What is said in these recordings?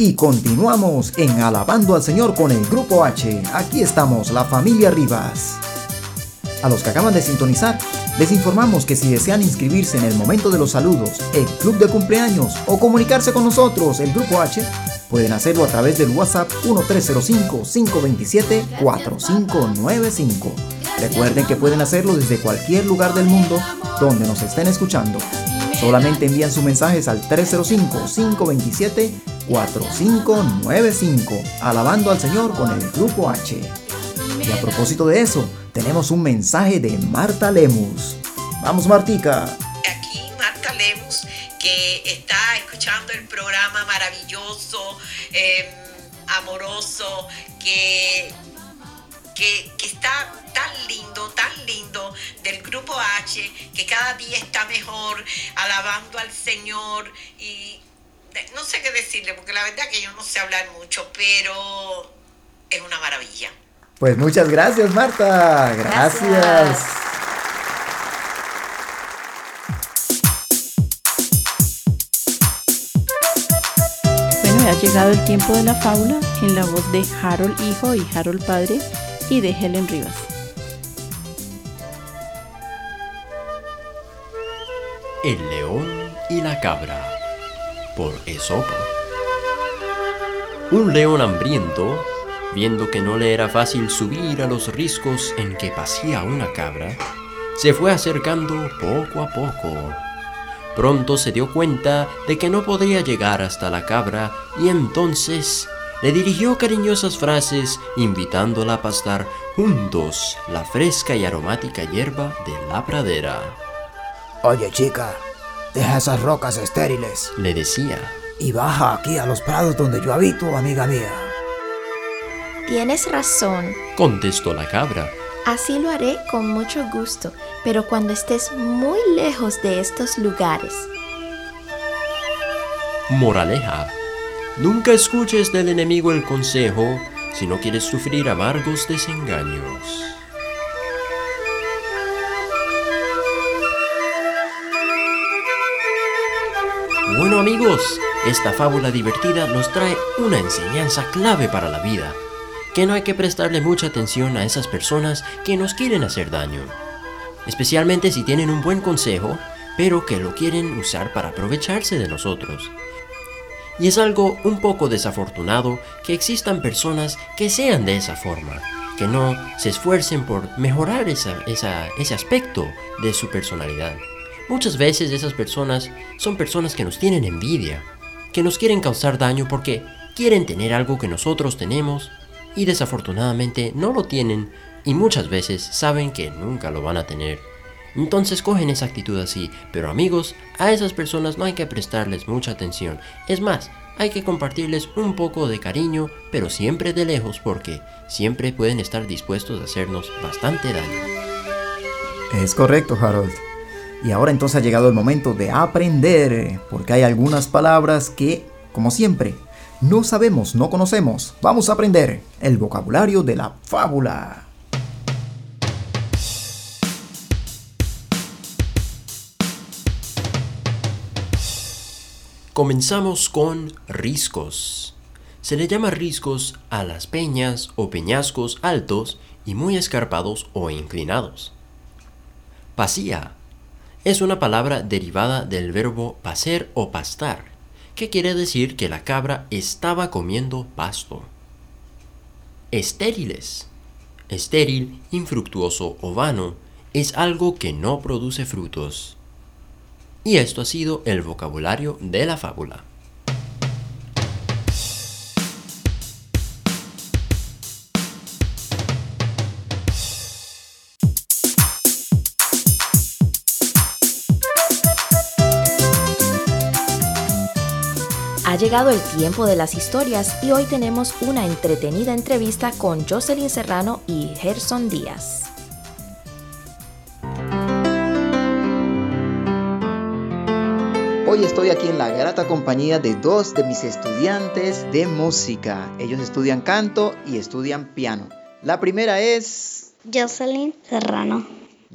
Y continuamos en Alabando al Señor con el Grupo H. Aquí estamos, la familia Rivas. A los que acaban de sintonizar, les informamos que si desean inscribirse en el momento de los saludos, el club de cumpleaños o comunicarse con nosotros, el Grupo H, pueden hacerlo a través del WhatsApp 1305-527-4595. Recuerden que pueden hacerlo desde cualquier lugar del mundo donde nos estén escuchando. Solamente envían sus mensajes al 305-527-4595. 4595, alabando al Señor con el Grupo H. Y a propósito de eso, tenemos un mensaje de Marta Lemus. Vamos, Martica. Aquí Marta Lemus, que está escuchando el programa maravilloso, em, amoroso, que, que, que está tan lindo, tan lindo del grupo H, que cada día está mejor, alabando al Señor y no sé qué decirle, porque la verdad que yo no sé hablar mucho, pero es una maravilla. Pues muchas gracias, Marta. Gracias. Bueno, ha llegado el tiempo de la fábula en la voz de Harold Hijo y Harold Padre y de Helen Rivas. El león y la cabra por Esopo. Un león hambriento, viendo que no le era fácil subir a los riscos en que pasía una cabra, se fue acercando poco a poco. Pronto se dio cuenta de que no podía llegar hasta la cabra y entonces le dirigió cariñosas frases invitándola a pastar juntos la fresca y aromática hierba de la pradera. Oye chica, Deja esas rocas estériles, le decía. Y baja aquí a los prados donde yo habito, amiga mía. Tienes razón, contestó la cabra. Así lo haré con mucho gusto, pero cuando estés muy lejos de estos lugares. Moraleja. Nunca escuches del enemigo el consejo si no quieres sufrir amargos desengaños. Bueno amigos, esta fábula divertida nos trae una enseñanza clave para la vida, que no hay que prestarle mucha atención a esas personas que nos quieren hacer daño, especialmente si tienen un buen consejo, pero que lo quieren usar para aprovecharse de nosotros. Y es algo un poco desafortunado que existan personas que sean de esa forma, que no se esfuercen por mejorar ese aspecto de su personalidad. Muchas veces esas personas son personas que nos tienen envidia, que nos quieren causar daño porque quieren tener algo que nosotros tenemos y desafortunadamente no lo tienen y muchas veces saben que nunca lo van a tener. Entonces cogen esa actitud así, pero amigos, a esas personas no hay que prestarles mucha atención. Es más, hay que compartirles un poco de cariño, pero siempre de lejos porque siempre pueden estar dispuestos a hacernos bastante daño. Es correcto, Harold. Y ahora entonces ha llegado el momento de aprender, porque hay algunas palabras que, como siempre, no sabemos, no conocemos. Vamos a aprender el vocabulario de la fábula. Comenzamos con riscos. Se le llama riscos a las peñas o peñascos altos y muy escarpados o inclinados. Pasía es una palabra derivada del verbo pacer o pastar, que quiere decir que la cabra estaba comiendo pasto. Estériles. Estéril, infructuoso o vano es algo que no produce frutos. Y esto ha sido el vocabulario de la fábula. Llegado el tiempo de las historias y hoy tenemos una entretenida entrevista con Jocelyn Serrano y Gerson Díaz. Hoy estoy aquí en la grata compañía de dos de mis estudiantes de música. Ellos estudian canto y estudian piano. La primera es... Jocelyn Serrano.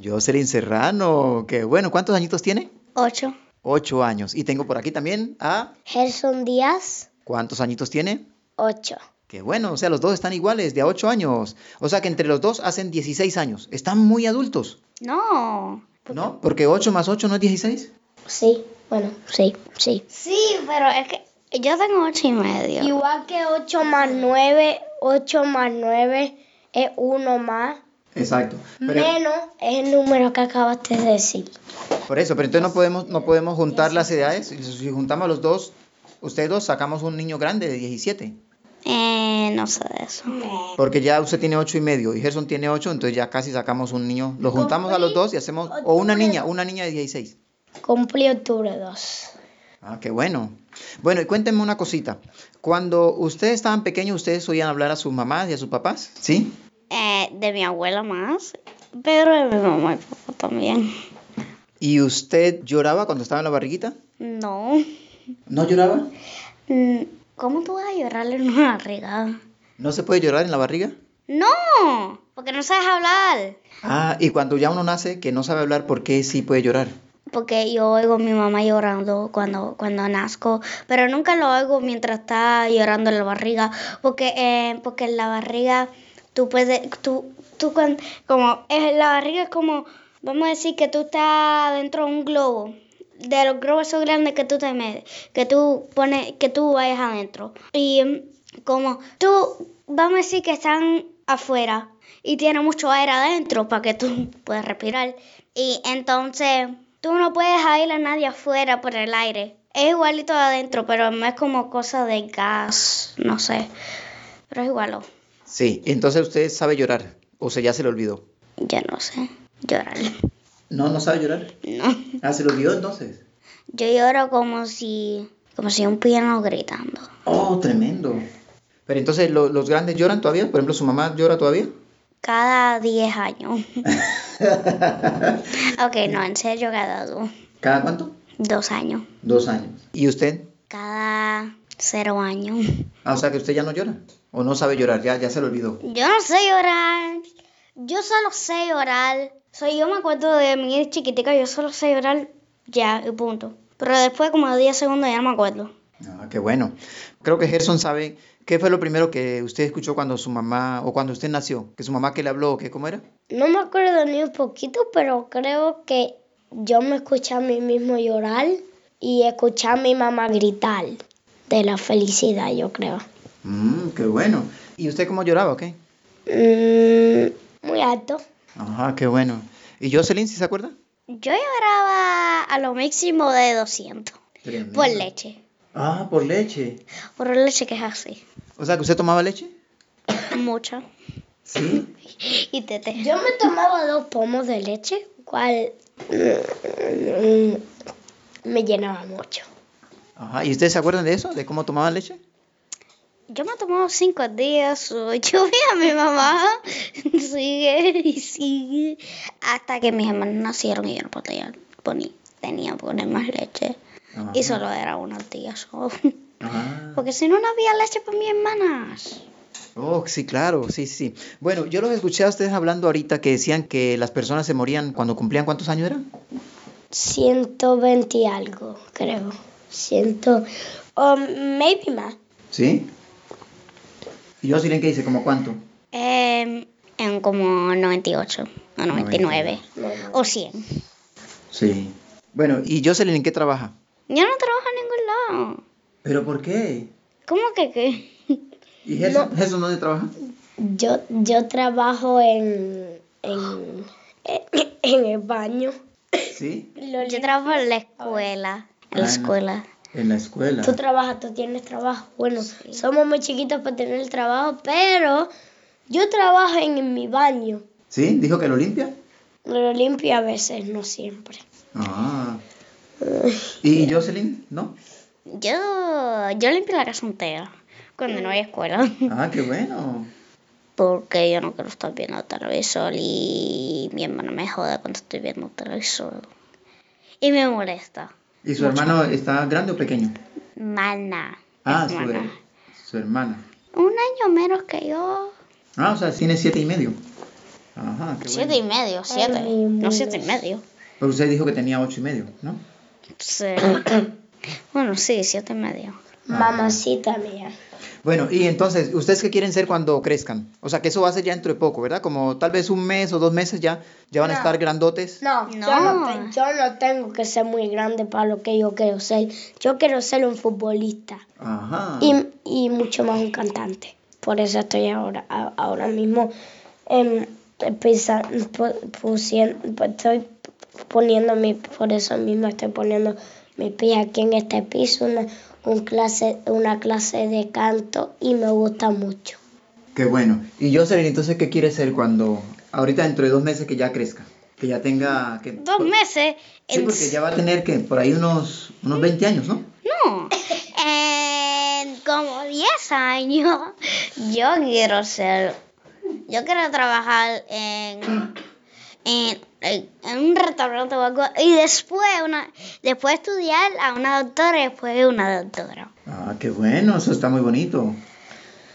Jocelyn Serrano, qué bueno. ¿Cuántos añitos tiene? Ocho. Ocho años. Y tengo por aquí también a... Gerson Díaz. ¿Cuántos añitos tiene? Ocho. Qué bueno, o sea, los dos están iguales, de a 8 años. O sea que entre los dos hacen 16 años. Están muy adultos, No. ¿no? Porque 8 más 8 no es 16. Sí, bueno, sí, sí. Sí, pero es que yo tengo ocho y medio. Igual que ocho más nueve, ocho más nueve es uno más. Exacto. Pero- Menos es el número que acabaste de decir. por eso, pero entonces no podemos, no podemos juntar las edades. Si juntamos a los dos, ustedes dos sacamos un niño grande de 17. Eh, no sé de eso. Porque ya usted tiene 8 y medio y Gerson tiene 8, entonces ya casi sacamos un niño. Lo juntamos a los dos y hacemos, o una niña, una niña de 16. Cumplí octubre 2. Ah, qué bueno. Bueno, y cuéntenme una cosita. Cuando ustedes estaban pequeños, ¿ustedes oían hablar a sus mamás y a sus papás? ¿Sí? Eh, de mi abuela más, pero de mi mamá y papá también. ¿Y usted lloraba cuando estaba en la barriguita? No. ¿No lloraba? Mm, ¿Cómo tú vas a llorarle en una barriga? ¿No se puede llorar en la barriga? No, porque no sabes hablar. Ah, y cuando ya uno nace que no sabe hablar, ¿por qué sí puede llorar? Porque yo oigo a mi mamá llorando cuando, cuando nazco, pero nunca lo oigo mientras está llorando en la barriga, porque, eh, porque en la barriga tú puedes, tú, tú cuan- como, en la barriga es como, vamos a decir que tú estás dentro de un globo, de los globos esos grandes que tú te metes, que tú pones, que tú vayas adentro. Y como tú, vamos a decir que están afuera y tiene mucho aire adentro para que tú puedas respirar. Y entonces tú no puedes ir a nadie afuera por el aire. Es igualito adentro, pero no es como cosa de gas, no sé. Pero es igual. Sí, entonces usted sabe llorar, o sea, ya se le olvidó. Yo no sé llorar. No, no sabe llorar. No. Ah, se le olvidó entonces. Yo lloro como si, como si un piano gritando. Oh, tremendo. Pero entonces, ¿lo- ¿los grandes lloran todavía? Por ejemplo, ¿su mamá llora todavía? Cada 10 años. ok, no, en serio, cada dos. ¿Cada cuánto? Dos años. Dos años. ¿Y usted? Cada cero años. Ah, o sea que usted ya no llora. O no sabe llorar, ya, ya se le olvidó. Yo no sé llorar. Yo solo sé llorar. Soy yo me acuerdo de mi chiquitica, yo solo sé llorar ya y punto. Pero después como de 10 segundos ya no me acuerdo. Ah, qué bueno. Creo que Gerson sabe qué fue lo primero que usted escuchó cuando su mamá, o cuando usted nació. Que su mamá que le habló, que cómo era. No me acuerdo ni un poquito, pero creo que yo me escuché a mí mismo llorar y escuché a mi mamá gritar de la felicidad, yo creo. Mmm, qué bueno. ¿Y usted cómo lloraba, o qué? Mm, muy alto. Ajá, qué bueno. ¿Y Jocelyn, si se acuerda? Yo lloraba a lo máximo de 200 por leche. Ah, por leche. Por leche que es así. O sea, que usted tomaba leche. Mucha. Sí. Y tete. Yo me tomaba dos pomos de leche, cual mm, me llenaba mucho. Ajá. ¿Y ustedes se acuerdan de eso? ¿De cómo tomaban leche? Yo me tomaba cinco días, yo vi a mi mamá, sigue y sigue, hasta que mis hermanos nacieron y yo no podía poner, tenía que poner más leche. Ajá. Y solo era unos días. oh. Ah. Porque si no, no había leche para mis hermanas. Oh, sí, claro, sí, sí. Bueno, yo los escuché a ustedes hablando ahorita que decían que las personas se morían cuando cumplían cuántos años eran. 120 y algo, creo. Ciento, o maybe más. ¿Sí? ¿Y qué dice? ¿Cómo cuánto? Em, en como 98 o 99 o 100. Sí. Bueno, ¿y Jocelyn en qué trabaja? Yo no trabajo en ningún lado. ¿Pero por qué? ¿Cómo que qué? ¿Y Gerson, Gerson dónde trabaja? Yo, yo trabajo en, en, en el baño. Sí. Yo trabajo en la escuela. En la Ah. escuela. En la escuela. Tú trabajas, tú tienes trabajo. Bueno, somos muy chiquitos para tener el trabajo, pero yo trabajo en, mi baño. ¿Sí? ¿Dijo que lo limpia? Lo limpio a veces, no siempre. Ah. ¿Y Jocelyn? ¿No? Yo, yo limpio la casa entera cuando no hay escuela. Ah, qué bueno. Porque yo no quiero estar viendo televisor y mi hermano me jode cuando estoy viendo televisor. Y me molesta. ¿Y su hermano está grande o pequeño? Mana. Ah, su, hermana. su hermana. Un año menos que yo. Ah, o sea, tiene siete y medio. Ajá, qué Siete bueno. y medio, siete. no siete y medio. Pero usted dijo que tenía ocho y medio, ¿no? Sí. bueno, sí, siete y medio. Mamacita mía. Bueno, y entonces, ¿ustedes qué quieren ser cuando crezcan? O sea, que eso va a ser ya dentro de poco, ¿verdad? Como tal vez un mes o dos meses ya, ya van a No. estar grandotes. No, Yo, no te- yo no tengo que ser muy grande para lo que yo quiero ser. Yo quiero ser un futbolista Ajá. y, y mucho más un cantante. Por eso estoy ahora, a- ahora mismo em, pisa- pu- pusien- pu- estoy poniendo mi, por eso mismo estoy poniendo mi pie aquí en este piso, una, un clase, una clase de canto y me gusta mucho. Qué bueno. Y Jocelyn, entonces, ¿qué quiere ser cuando, ahorita dentro de dos meses que ya crezca? Que ya tenga... Que, Dos meses. Sí, en- porque ya va a tener que por ahí unos, unos 20 años, ¿no? No. En como 10 años, yo quiero ser. Yo quiero trabajar en. En, en- en un restaurante o algo. Y después, una, después estudiar a una doctora y después una doctora. Ah, qué bueno, eso está muy bonito.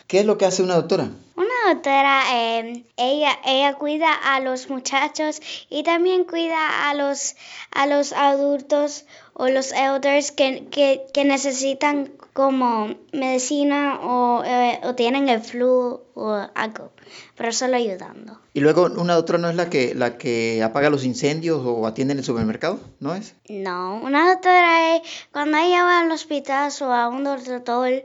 ¿Qué es lo que hace una doctora? Una doctora, eh, ella, ella cuida a los muchachos y también cuida a los, a los adultos o los elders que, que, que necesitan como medicina o, eh, o tienen el flu o algo, pero solo ayudando. Y luego, ¿una doctora no es la que, la que apaga los incendios o atiende en el supermercado? ¿No es? No, una doctora es cuando ella va al hospital o a un doctor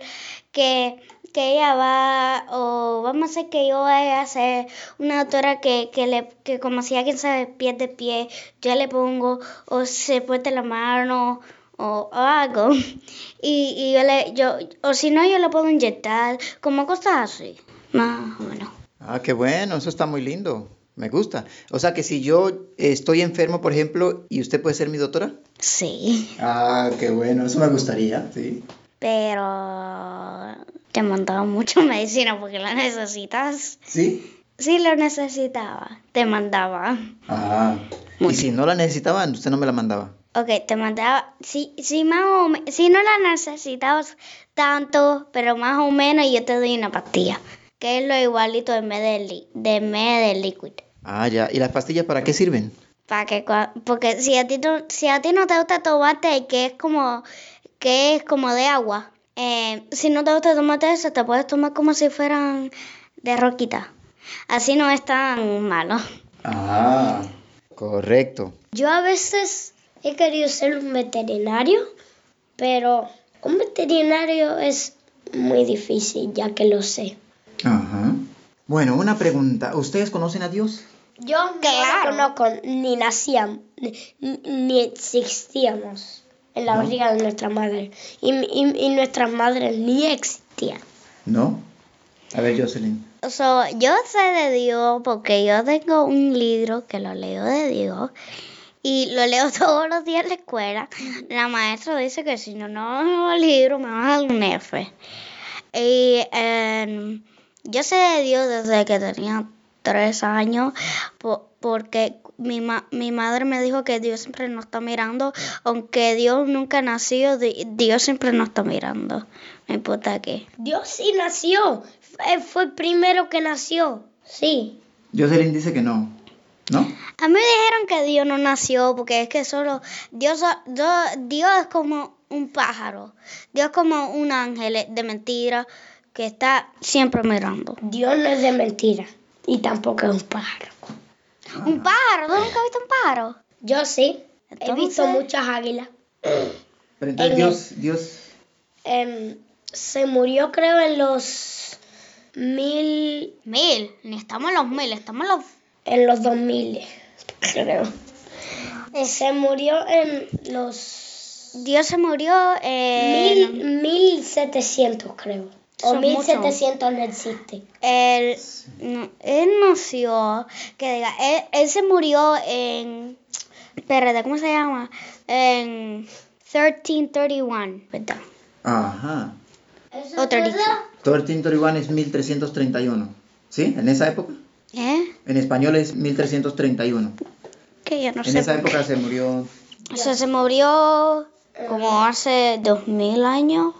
que, que ella va, o vamos a hacer que yo vaya a ser una doctora que, que, le, que como si alguien se pierde pie, yo le pongo, o se puede la mano, o, o algo, y, y yo le, yo, o si no, yo le puedo inyectar, como cosas así, más o menos. Ah, qué bueno, eso está muy lindo. Me gusta. O sea que si yo estoy enfermo, por ejemplo, y usted puede ser mi doctora. Sí, Ah, qué bueno, eso me gustaría, sí. pero te mandaba mucho medicina porque la necesitas. ¿Sí? Sí lo necesitaba, te mandaba. Ah. Y si no la necesitaba, usted no me la mandaba. Ok, te mandaba, si, si, más o me- si no la necesitabas tanto, pero más o menos yo te doy una pastilla, que es lo igualito en vez de, li- de, de liquid. Ah, ya. ¿Y las pastillas para qué sirven? Para que, cua- porque si a ti no, si a ti no te gusta tomarte, que es como, que es como de agua, eh, si no te gusta tomarte eso, te puedes tomar como si fueran de roquita. Así no es tan malo. Ah, correcto. Yo a veces he querido ser un veterinario, pero un veterinario es muy difícil, ya que lo sé. Ajá. Bueno, una pregunta. ¿Ustedes conocen a Dios? Yo Claro. no lo conozco, ni nacíamos, ni, ni existíamos en la barriga de nuestra madre. Y, y, y nuestras madres ni existían. ¿No? A ver, Jocelyn. So, yo sé de Dios porque yo tengo un libro que lo leo de Dios y lo leo todos los días en la escuela. La maestra dice que si no, no leo el libro me va a dar un F. Y em, yo sé de Dios desde que tenía tres años po- porque mi, ma- mi madre me dijo que Dios siempre nos está mirando, aunque Dios nunca nació, di- Dios siempre nos está mirando, no importa qué. Dios sí nació. Fue, fue el primero que nació. Sí. Jocelyn dice que no. ¿No? A mí me dijeron que Dios no nació porque es que solo Dios, Dios, Dios es como un pájaro, Dios es como un ángel de mentira que está siempre mirando. Dios no es de mentira. Y tampoco es un pájaro. ¿Un pájaro? ¿Tú nunca has visto un pájaro? Yo sí. He visto muchas águilas. Pero entonces En Dios, Dios... Em, se murió creo en los mil, Mil, ni estamos en los mil, estamos en los... en los dos mil, creo. Se murió en los Dios se murió en... mil, mil setecientos creo. O Son mil muchos. setecientos no existe. Él, no, él nació, que diga, él, él se murió en, espérate, ¿cómo se llama? En 1331, ¿verdad? Ajá. Otra dicho. 1331 es 1331. ¿Sí? ¿En esa época? ¿Eh? En español es 1331. Que yo no En sé. esa por qué. época se murió... O sea, se murió como hace 2000 años,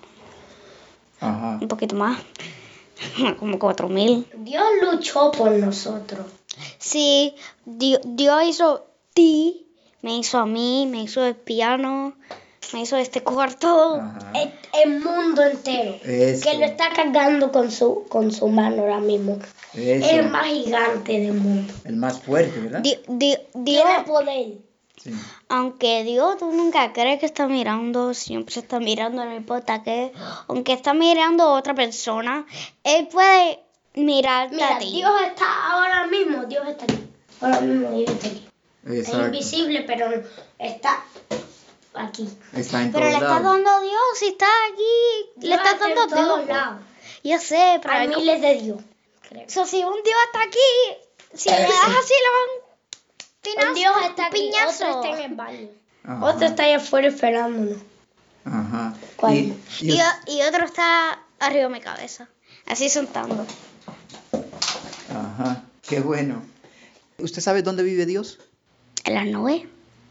Ajá. un poquito más, como 4000. Dios luchó por nosotros. Sí, Dios, Dios hizo ti, me hizo a mí, me hizo el piano, me hizo este cuarto. El, el mundo entero. Eso. Que lo está cargando con su, con su mano ahora mismo. Eso. El más gigante del mundo. El más fuerte, ¿verdad? Di- di- Dios, Tiene poder. Sí. aunque Dios tú nunca crees que está mirando, siempre está mirando, no importa qué. Aunque está mirando a otra persona, Él puede mirarte Mira, a ti. Dios está ahora mismo, Dios está aquí. Ahora mismo Dios está aquí. Es invisible, pero está aquí. Está en Pero le estás dando a Dios, si está aquí, le Dios estás dando a todos Dios. lados. Yo sé, pero Hay miles de Dios. creo. So, si un Dios está aquí, si le das así, le van Un Dios está aquí, piñazo. otro está en el baño. Ajá. Otro está allá afuera esperándonos. Ajá. ¿Cuál? Y, y- Y, otro está arriba de mi cabeza, así sentando. Ajá. Qué bueno. ¿Usted sabe dónde vive Dios? En las nubes.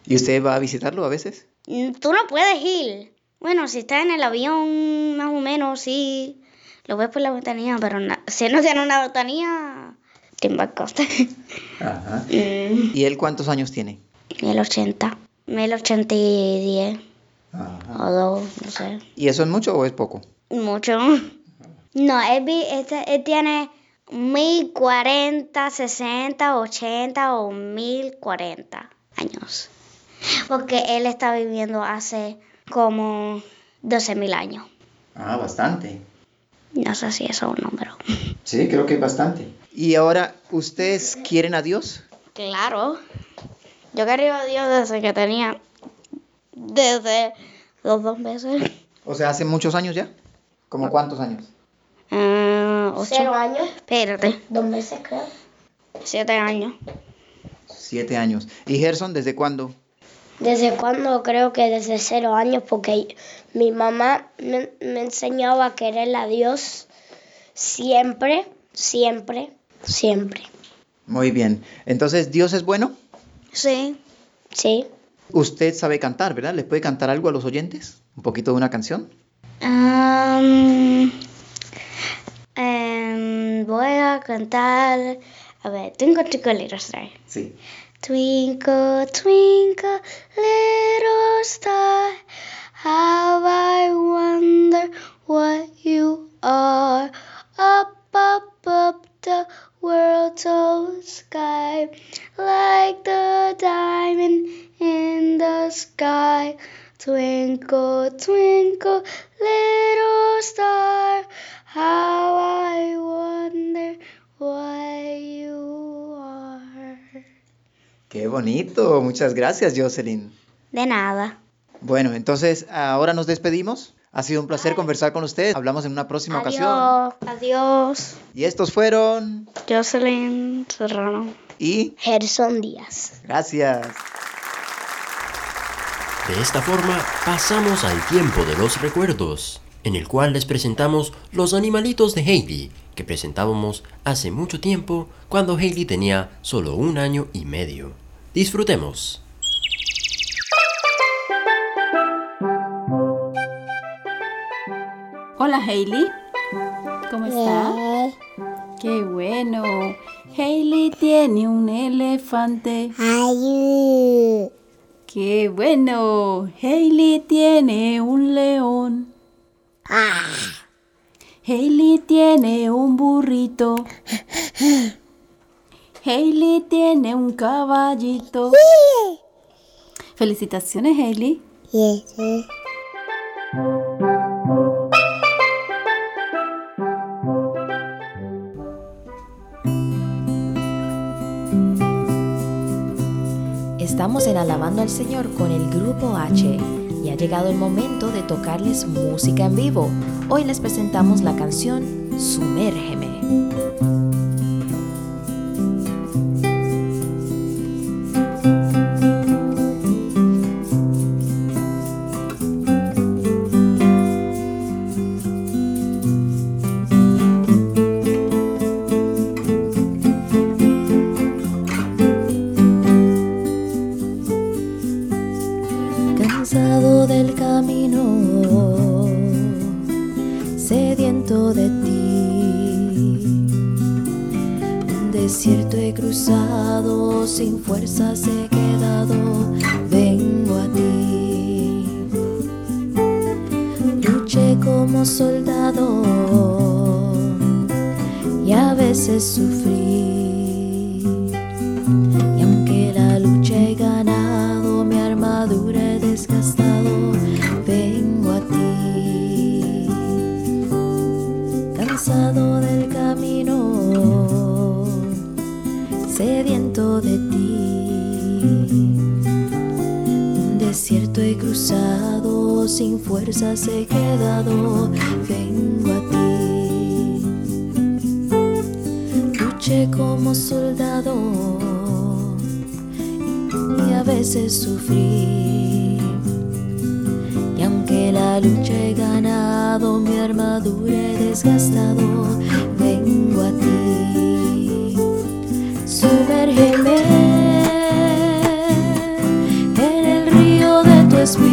¿Y usted va a visitarlo a veces? Mm, Tú no puedes ir. Bueno, si estás en el avión, más o menos, sí. Lo ves por la ventanilla, pero si no tiene una ventanilla, te embarcaste. Ajá. Mm, ¿Y él cuántos años tiene? Mil ochenta. Mil ochenta y diez. Ajá. O dos, no sé. ¿Y eso es mucho o es poco? Mucho. No, él, este- él tiene mil cuarenta, sesenta, ochenta o mil cuarenta años. Porque él está viviendo hace como doce mil años. Ah, bastante. No sé si eso es un número. Sí, creo que es bastante. ¿Y ahora ustedes quieren a Dios? Claro. Yo quería a Dios desde que tenía. Desde los dos meses. O sea, hace muchos años ya. ¿Como cuántos años? Ah, ocho. Cero años, Espérate. dos meses creo. Siete años. Siete años. ¿Y Gerson, desde cuándo? ¿Desde cuándo? Creo que desde cero años, porque mi mamá me, me enseñaba a querer a Dios siempre, siempre, siempre. Muy bien. Entonces, ¿Dios es bueno? Sí. ¿Sí? Usted sabe cantar, ¿verdad? ¿Le puede cantar algo a los oyentes? ¿Un poquito de una canción? Am, em, voy a cantar. A ver, Twinkle Twinkle Little Star. Sí. Twinkle, twinkle, little star, how I wonder what you are. Up, up, up the world's old sky, like the diamond in the sky. Twinkle, twinkle, little star, how I wonder what you are. Qué bonito. Muchas gracias, Jocelyn. De nada. Bueno, entonces ahora nos despedimos. Ha sido un placer conversar con usted. Hablamos en una próxima ocasión. Adiós. Adiós. Y estos fueron... Jocelyn Serrano. Y... Gerson Díaz. Gracias. De esta forma pasamos al tiempo de los recuerdos, en el cual les presentamos los animalitos de Hailey, que presentábamos hace mucho tiempo cuando Hailey tenía solo un año y medio. Disfrutemos. Hola Hailey, ¿cómo está? Qué bueno. Hailey tiene un elefante. Qué bueno. Hailey tiene un león. Hailey tiene un burrito. Hailey tiene un caballito. Felicitaciones, Hailey. Estamos en Alabando al Señor con el Grupo H y ha llegado el momento de tocarles música en vivo. Hoy les presentamos la canción Sumérgeme. Soldado y a veces sufrí. Y aunque la lucha he ganado, mi armadura he desgastado, vengo a ti. Cansado del camino, sediento de ti. Un desierto he cruzado, sin fuerzas he quedado, vengo a ti. Luché como soldado y a veces sufrí. Y aunque la lucha he ganado, mi armadura he desgastado, vengo a ti. Sumérgeme en el río de tu espíritu.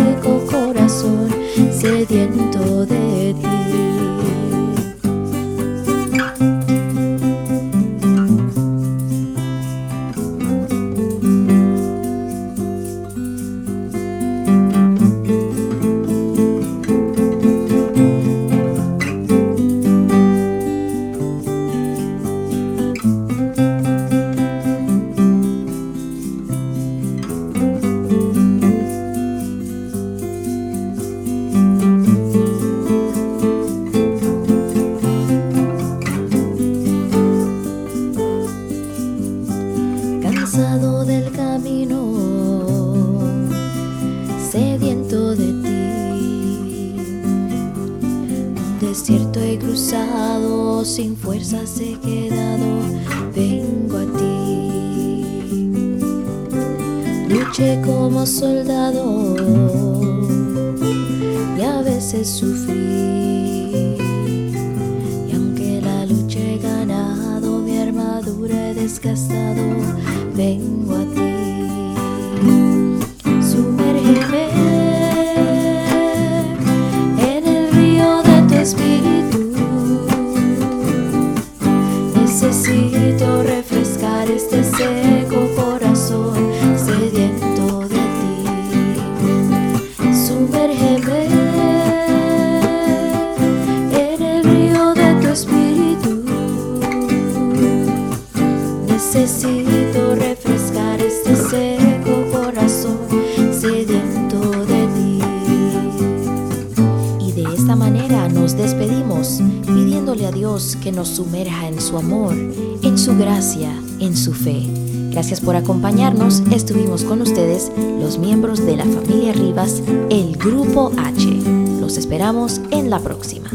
fuerzas quedado, vengo a ti. Luché como soldado y a veces sufrí. Y aunque la lucha he ganado, mi armadura he desgastado, vengo a ti. Nos sumerja en su amor, en su gracia, en su fe. Gracias por acompañarnos. Estuvimos con ustedes los miembros de la familia Rivas, el Grupo H. Los esperamos en la próxima.